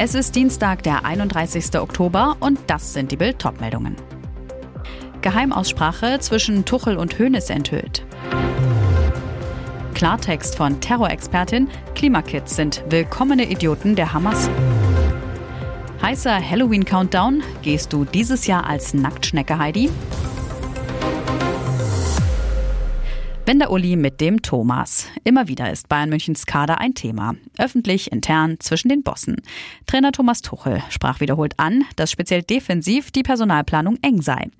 Es ist Dienstag, der 31. Oktober und das sind die Bild meldungen Geheimaussprache zwischen Tuchel und Hoeneß enthüllt. Klartext von Terrorexpertin, Klimakids sind willkommene Idioten der Hamas. Heißer Halloween-Countdown, gehst du dieses Jahr als Nacktschnecke Heidi? Wenn der Uli mit dem Thomas. Immer wieder ist Bayern Münchens Kader ein Thema. Öffentlich, intern, zwischen den Bossen. Trainer Thomas Tuchel sprach wiederholt an, dass speziell defensiv die Personalplanung eng sei.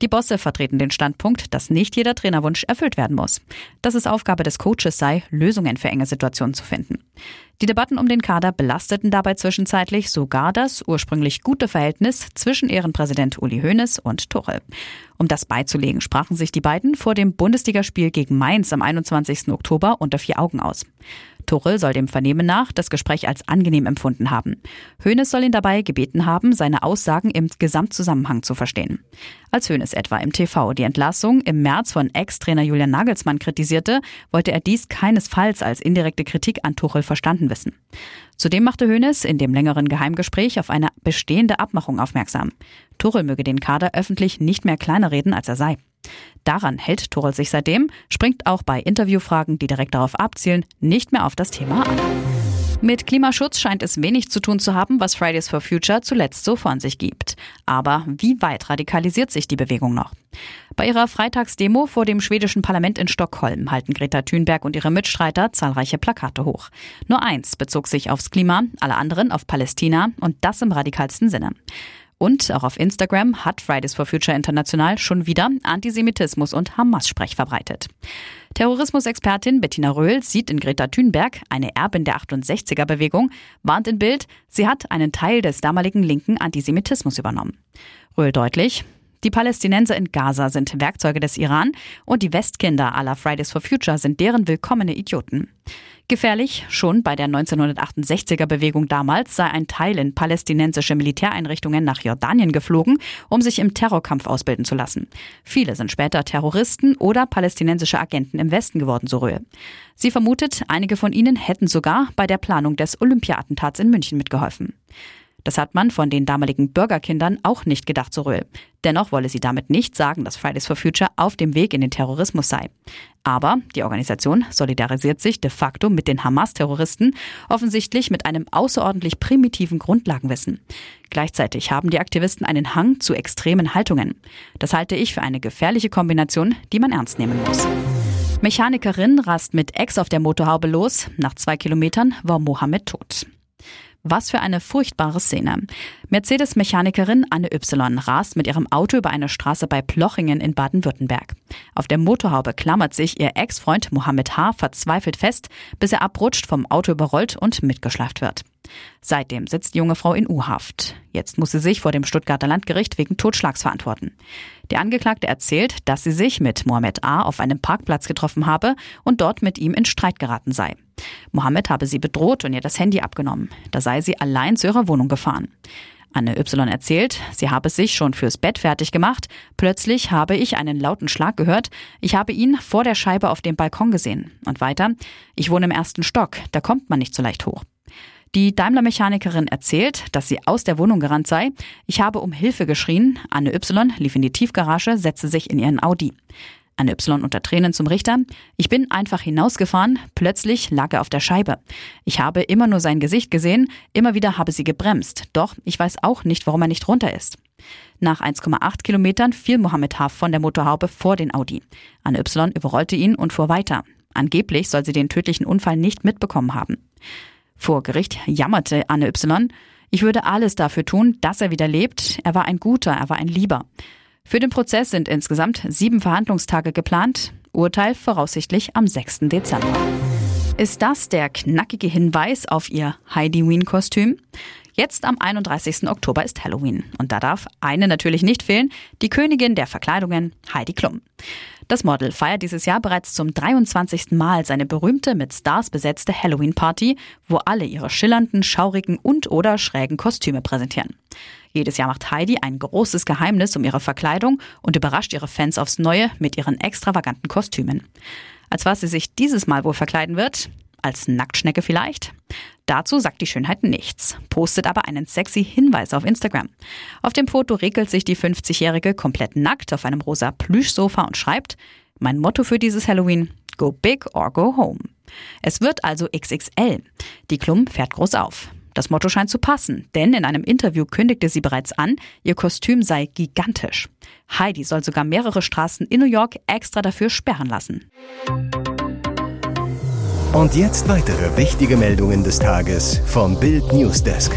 Die Bosse vertreten den Standpunkt, dass nicht jeder Trainerwunsch erfüllt werden muss. Dass es Aufgabe des Coaches sei, Lösungen für enge Situationen zu finden. Die Debatten um den Kader belasteten dabei zwischenzeitlich sogar das ursprünglich gute Verhältnis zwischen Ehrenpräsident Uli Hoeneß und Tuchel. Um das beizulegen, sprachen sich die beiden vor dem Bundesligaspiel gegen Mainz am 21. Oktober unter vier Augen aus. Tuchel soll dem Vernehmen nach das Gespräch als angenehm empfunden haben. Hoeneß soll ihn dabei gebeten haben, seine Aussagen im Gesamtzusammenhang zu verstehen. Als Hoeneß etwa im TV die Entlassung im März von Ex-Trainer Julian Nagelsmann kritisierte, wollte er dies keinesfalls als indirekte Kritik an Tuchel verstanden wissen. Zudem machte Hoeneß in dem längeren Geheimgespräch auf eine bestehende Abmachung aufmerksam. Tuchel möge den Kader öffentlich nicht mehr kleiner reden, als er sei. Daran hält Tuchel sich seitdem, springt auch bei Interviewfragen, die direkt darauf abzielen, nicht mehr auf das Thema an. Mit Klimaschutz scheint es wenig zu tun zu haben, was Fridays for Future zuletzt so von sich gibt. Aber wie weit radikalisiert sich die Bewegung noch? Bei ihrer Freitagsdemo vor dem schwedischen Parlament in Stockholm halten Greta Thunberg und ihre Mitstreiter zahlreiche Plakate hoch. Nur eins bezog sich aufs Klima, alle anderen auf Palästina und das im radikalsten Sinne. Und auch auf Instagram hat Fridays for Future International schon wieder Antisemitismus und Hamas-Sprech verbreitet. Terrorismusexpertin Bettina Röhl sieht in Greta Thunberg eine Erbin der 68er-Bewegung, warnt in Bild, sie hat einen Teil des damaligen linken Antisemitismus übernommen. Röhl deutlich, die Palästinenser in Gaza sind Werkzeuge des Iran und die Westkinder aller Fridays for Future sind deren willkommene Idioten. Gefährlich, schon bei der 1968er Bewegung damals sei ein Teil in palästinensische Militäreinrichtungen nach Jordanien geflogen, um sich im Terrorkampf ausbilden zu lassen. Viele sind später Terroristen oder palästinensische Agenten im Westen geworden, so Röhe. Sie vermutet, einige von ihnen hätten sogar bei der Planung des Olympia-Attentats in München mitgeholfen. Das hat man von den damaligen Bürgerkindern auch nicht gedacht, so Röhl. Dennoch wolle sie damit nicht sagen, dass Fridays for Future auf dem Weg in den Terrorismus sei. Aber die Organisation solidarisiert sich de facto mit den Hamas-Terroristen, offensichtlich mit einem außerordentlich primitiven Grundlagenwissen. Gleichzeitig haben die Aktivisten einen Hang zu extremen Haltungen. Das halte ich für eine gefährliche Kombination, die man ernst nehmen muss. Mechanikerin rast mit Ex auf der Motorhaube los. Nach zwei Kilometern war Mohammed tot. Was für eine furchtbare Szene. Mercedes-Mechanikerin Anne Y. rast mit ihrem Auto über eine Straße bei Plochingen in Baden-Württemberg. Auf der Motorhaube klammert sich ihr Ex-Freund Mohammed H. verzweifelt fest, bis er abrutscht, vom Auto überrollt und mitgeschleift wird. Seitdem sitzt die junge Frau in U-Haft. Jetzt muss sie sich vor dem Stuttgarter Landgericht wegen Totschlags verantworten. Der Angeklagte erzählt, dass sie sich mit Mohammed A. auf einem Parkplatz getroffen habe und dort mit ihm in Streit geraten sei. Mohammed habe sie bedroht und ihr das Handy abgenommen. Da sei sie allein zu ihrer Wohnung gefahren. Anne Y erzählt, sie habe sich schon fürs Bett fertig gemacht. Plötzlich habe ich einen lauten Schlag gehört. Ich habe ihn vor der Scheibe auf dem Balkon gesehen. Und weiter, ich wohne im ersten Stock, da kommt man nicht so leicht hoch. Die Daimler-Mechanikerin erzählt, dass sie aus der Wohnung gerannt sei. Ich habe um Hilfe geschrien. Anne Y lief in die Tiefgarage, setzte sich in ihren Audi. Anne Y unter Tränen zum Richter. Ich bin einfach hinausgefahren. Plötzlich lag er auf der Scheibe. Ich habe immer nur sein Gesicht gesehen. Immer wieder habe sie gebremst. Doch ich weiß auch nicht, warum er nicht runter ist. Nach 1,8 Kilometern fiel Mohammed H. von der Motorhaube vor den Audi. Anne Y. überrollte ihn und fuhr weiter. Angeblich soll sie den tödlichen Unfall nicht mitbekommen haben. Vor Gericht jammerte Anne Y. Ich würde alles dafür tun, dass er wieder lebt. Er war ein guter, er war ein Lieber. Für den Prozess sind insgesamt sieben Verhandlungstage geplant. Urteil voraussichtlich am 6. Dezember. Ist das der knackige Hinweis auf ihr Heidi-Ween-Kostüm? Jetzt am 31. Oktober ist Halloween. Und da darf eine natürlich nicht fehlen, die Königin der Verkleidungen, Heidi Klum. Das Model feiert dieses Jahr bereits zum 23. Mal seine berühmte mit Stars besetzte Halloween-Party, wo alle ihre schillernden, schaurigen und oder schrägen Kostüme präsentieren. Jedes Jahr macht Heidi ein großes Geheimnis um ihre Verkleidung und überrascht ihre Fans aufs Neue mit ihren extravaganten Kostümen. Als was sie sich dieses Mal wohl verkleiden wird? Als Nacktschnecke vielleicht? Dazu sagt die Schönheit nichts, postet aber einen sexy Hinweis auf Instagram. Auf dem Foto regelt sich die 50-Jährige komplett nackt auf einem rosa Plüschsofa und schreibt, mein Motto für dieses Halloween, go big or go home. Es wird also XXL. Die Klum fährt groß auf. Das Motto scheint zu passen, denn in einem Interview kündigte sie bereits an, ihr Kostüm sei gigantisch. Heidi soll sogar mehrere Straßen in New York extra dafür sperren lassen. Und jetzt weitere wichtige Meldungen des Tages vom Bild Newsdesk.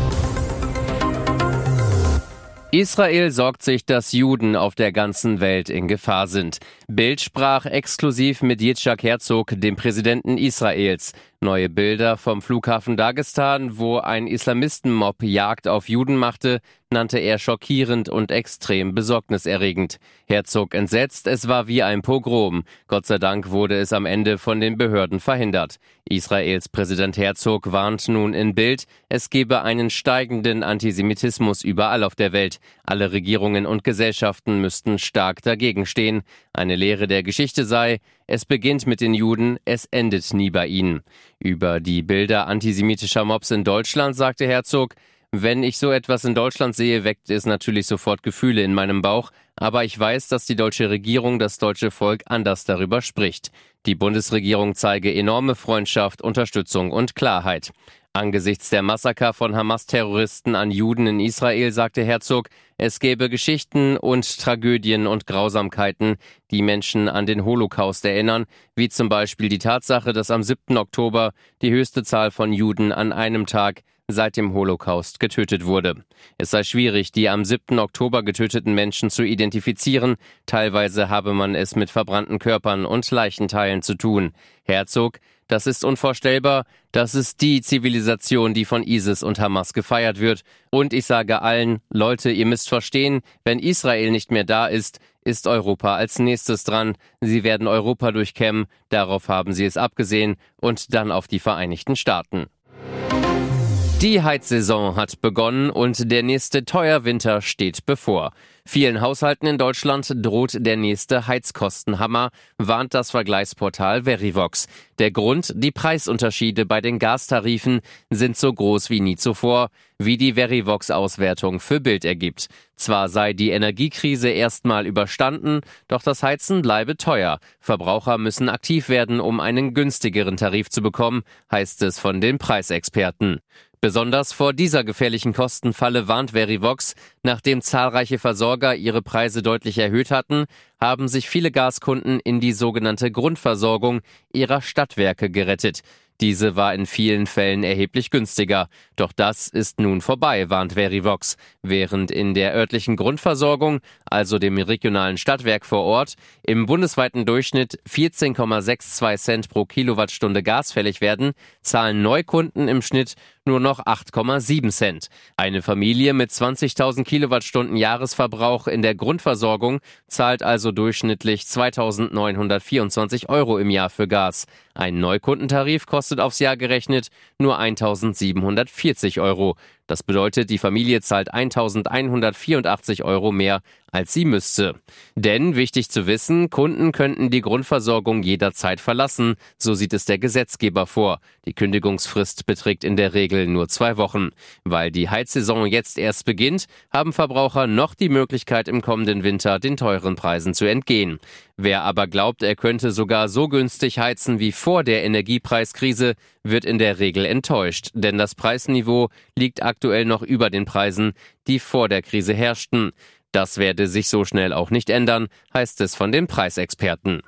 Israel sorgt sich, dass Juden auf der ganzen Welt in Gefahr sind. Bild sprach exklusiv mit Yitzhak Herzog, dem Präsidenten Israels. Neue Bilder vom Flughafen Dagestan, wo ein Islamistenmob Jagd auf Juden machte, nannte er schockierend und extrem besorgniserregend. Herzog entsetzt, es war wie ein Pogrom. Gott sei Dank wurde es am Ende von den Behörden verhindert. Israels Präsident Herzog warnt nun in Bild, es gebe einen steigenden Antisemitismus überall auf der Welt. Alle Regierungen und Gesellschaften müssten stark dagegen stehen. Eine Lehre der Geschichte sei, es beginnt mit den Juden, es endet nie bei ihnen. Über die Bilder antisemitischer Mobs in Deutschland sagte Herzog, wenn ich so etwas in Deutschland sehe, weckt es natürlich sofort Gefühle in meinem Bauch, aber ich weiß, dass die deutsche Regierung, das deutsche Volk anders darüber spricht. Die Bundesregierung zeige enorme Freundschaft, Unterstützung und Klarheit. Angesichts der Massaker von Hamas-Terroristen an Juden in Israel sagte Herzog, es gäbe Geschichten und Tragödien und Grausamkeiten, die Menschen an den Holocaust erinnern, wie zum Beispiel die Tatsache, dass am 7. Oktober die höchste Zahl von Juden an einem Tag seit dem Holocaust getötet wurde. Es sei schwierig, die am 7. Oktober getöteten Menschen zu identifizieren, teilweise habe man es mit verbrannten Körpern und Leichenteilen zu tun. Herzog, das ist unvorstellbar, das ist die Zivilisation, die von ISIS und Hamas gefeiert wird. Und ich sage allen, Leute, ihr müsst verstehen, wenn Israel nicht mehr da ist, ist Europa als nächstes dran. Sie werden Europa durchkämmen, darauf haben sie es abgesehen, und dann auf die Vereinigten Staaten. Die Heizsaison hat begonnen und der nächste Teuerwinter steht bevor. Vielen Haushalten in Deutschland droht der nächste Heizkostenhammer, warnt das Vergleichsportal Verivox. Der Grund, die Preisunterschiede bei den Gastarifen sind so groß wie nie zuvor, wie die Verivox-Auswertung für Bild ergibt. Zwar sei die Energiekrise erstmal überstanden, doch das Heizen bleibe teuer. Verbraucher müssen aktiv werden, um einen günstigeren Tarif zu bekommen, heißt es von den Preisexperten. Besonders vor dieser gefährlichen Kostenfalle warnt Verivox, nachdem zahlreiche Versorger ihre Preise deutlich erhöht hatten, haben sich viele Gaskunden in die sogenannte Grundversorgung ihrer Stadtwerke gerettet. Diese war in vielen Fällen erheblich günstiger. Doch das ist nun vorbei, warnt Verivox. Während in der örtlichen Grundversorgung, also dem regionalen Stadtwerk vor Ort, im bundesweiten Durchschnitt 14,62 Cent pro Kilowattstunde Gas fällig werden, zahlen Neukunden im Schnitt nur noch 8,7 Cent. Eine Familie mit 20.000 Kilowattstunden Jahresverbrauch in der Grundversorgung zahlt also durchschnittlich 2.924 Euro im Jahr für Gas. Ein Neukundentarif kostet aufs Jahr gerechnet nur 1.740 Euro. Das bedeutet, die Familie zahlt 1184 Euro mehr, als sie müsste. Denn, wichtig zu wissen, Kunden könnten die Grundversorgung jederzeit verlassen, so sieht es der Gesetzgeber vor. Die Kündigungsfrist beträgt in der Regel nur zwei Wochen. Weil die Heizsaison jetzt erst beginnt, haben Verbraucher noch die Möglichkeit, im kommenden Winter den teuren Preisen zu entgehen. Wer aber glaubt, er könnte sogar so günstig heizen wie vor der Energiepreiskrise, wird in der Regel enttäuscht, denn das Preisniveau liegt aktuell noch über den Preisen, die vor der Krise herrschten. Das werde sich so schnell auch nicht ändern, heißt es von den Preisexperten.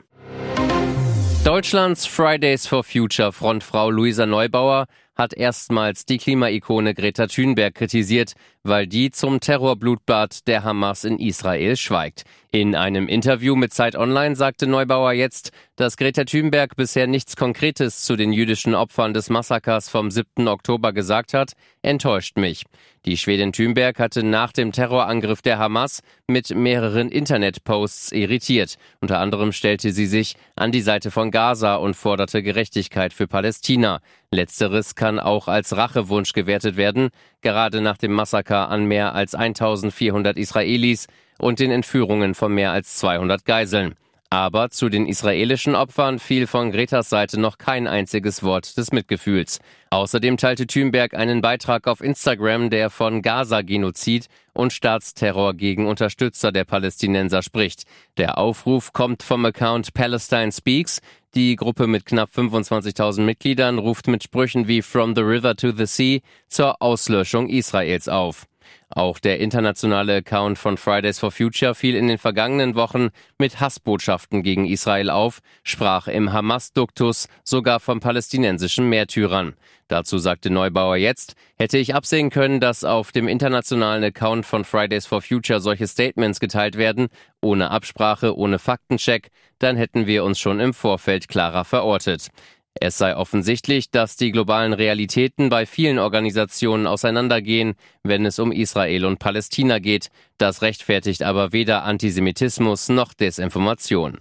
Deutschlands Fridays for Future Frontfrau Luisa Neubauer hat erstmals die Klimaikone Greta Thunberg kritisiert, weil die zum Terrorblutbad der Hamas in Israel schweigt. In einem Interview mit Zeit Online sagte Neubauer jetzt, dass Greta Thunberg bisher nichts Konkretes zu den jüdischen Opfern des Massakers vom 7. Oktober gesagt hat, enttäuscht mich. Die Schwedin Thunberg hatte nach dem Terrorangriff der Hamas mit mehreren Internetposts irritiert. Unter anderem stellte sie sich an die Seite von Gaza und forderte Gerechtigkeit für Palästina. Letzteres kann auch als Rachewunsch gewertet werden, gerade nach dem Massaker an mehr als 1400 Israelis und den Entführungen von mehr als 200 Geiseln. Aber zu den israelischen Opfern fiel von Gretas Seite noch kein einziges Wort des Mitgefühls. Außerdem teilte Thünberg einen Beitrag auf Instagram, der von Gaza-Genozid und Staatsterror gegen Unterstützer der Palästinenser spricht. Der Aufruf kommt vom Account Palestine Speaks. Die Gruppe mit knapp 25.000 Mitgliedern ruft mit Sprüchen wie From the River to the Sea zur Auslöschung Israels auf. Auch der internationale Account von Fridays for Future fiel in den vergangenen Wochen mit Hassbotschaften gegen Israel auf, sprach im Hamas-Duktus sogar von palästinensischen Märtyrern. Dazu sagte Neubauer jetzt, hätte ich absehen können, dass auf dem internationalen Account von Fridays for Future solche Statements geteilt werden, ohne Absprache, ohne Faktencheck, dann hätten wir uns schon im Vorfeld klarer verortet. Es sei offensichtlich, dass die globalen Realitäten bei vielen Organisationen auseinandergehen, wenn es um Israel und Palästina geht. Das rechtfertigt aber weder Antisemitismus noch Desinformation.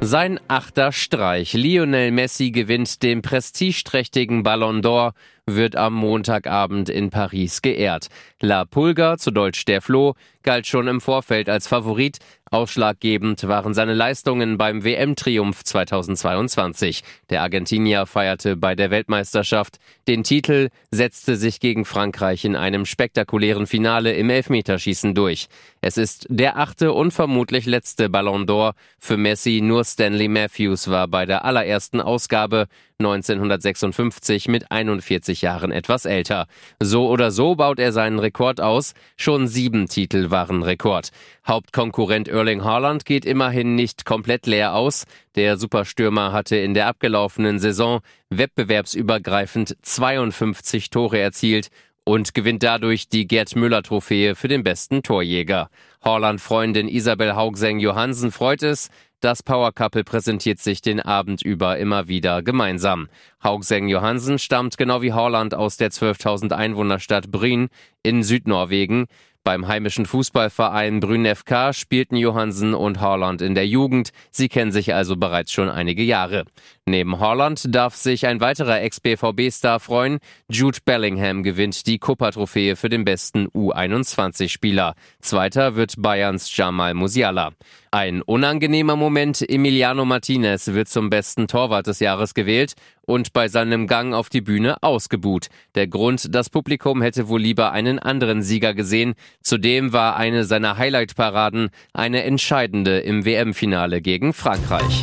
Sein achter Streich. Lionel Messi gewinnt den prestigeträchtigen Ballon d'Or, wird am Montagabend in Paris geehrt. La Pulga, zu Deutsch der Floh, galt schon im Vorfeld als Favorit, Ausschlaggebend waren seine Leistungen beim WM-Triumph 2022. Der Argentinier feierte bei der Weltmeisterschaft den Titel, setzte sich gegen Frankreich in einem spektakulären Finale im Elfmeterschießen durch. Es ist der achte und vermutlich letzte Ballon d'Or für Messi. Nur Stanley Matthews war bei der allerersten Ausgabe 1956 mit 41 Jahren etwas älter. So oder so baut er seinen Rekord aus. Schon sieben Titel Rekord. Hauptkonkurrent Erling Haaland geht immerhin nicht komplett leer aus. Der Superstürmer hatte in der abgelaufenen Saison wettbewerbsübergreifend 52 Tore erzielt und gewinnt dadurch die Gerd Müller Trophäe für den besten Torjäger. Haaland-Freundin Isabel Haugseng Johansen freut es, das Power Couple präsentiert sich den Abend über immer wieder gemeinsam. Haugseng Johansen stammt genau wie Haaland aus der 12.000 Einwohnerstadt Bryn in Südnorwegen. Beim heimischen Fußballverein Brünn FK spielten Johansen und Haaland in der Jugend. Sie kennen sich also bereits schon einige Jahre. Neben Haaland darf sich ein weiterer Ex-BVB-Star freuen. Jude Bellingham gewinnt die Copa-Trophäe für den besten U21-Spieler. Zweiter wird Bayerns Jamal Musiala. Ein unangenehmer Moment, Emiliano Martinez wird zum besten Torwart des Jahres gewählt und bei seinem Gang auf die Bühne ausgebuht. Der Grund, das Publikum hätte wohl lieber einen anderen Sieger gesehen. Zudem war eine seiner Highlight-Paraden eine entscheidende im WM-Finale gegen Frankreich.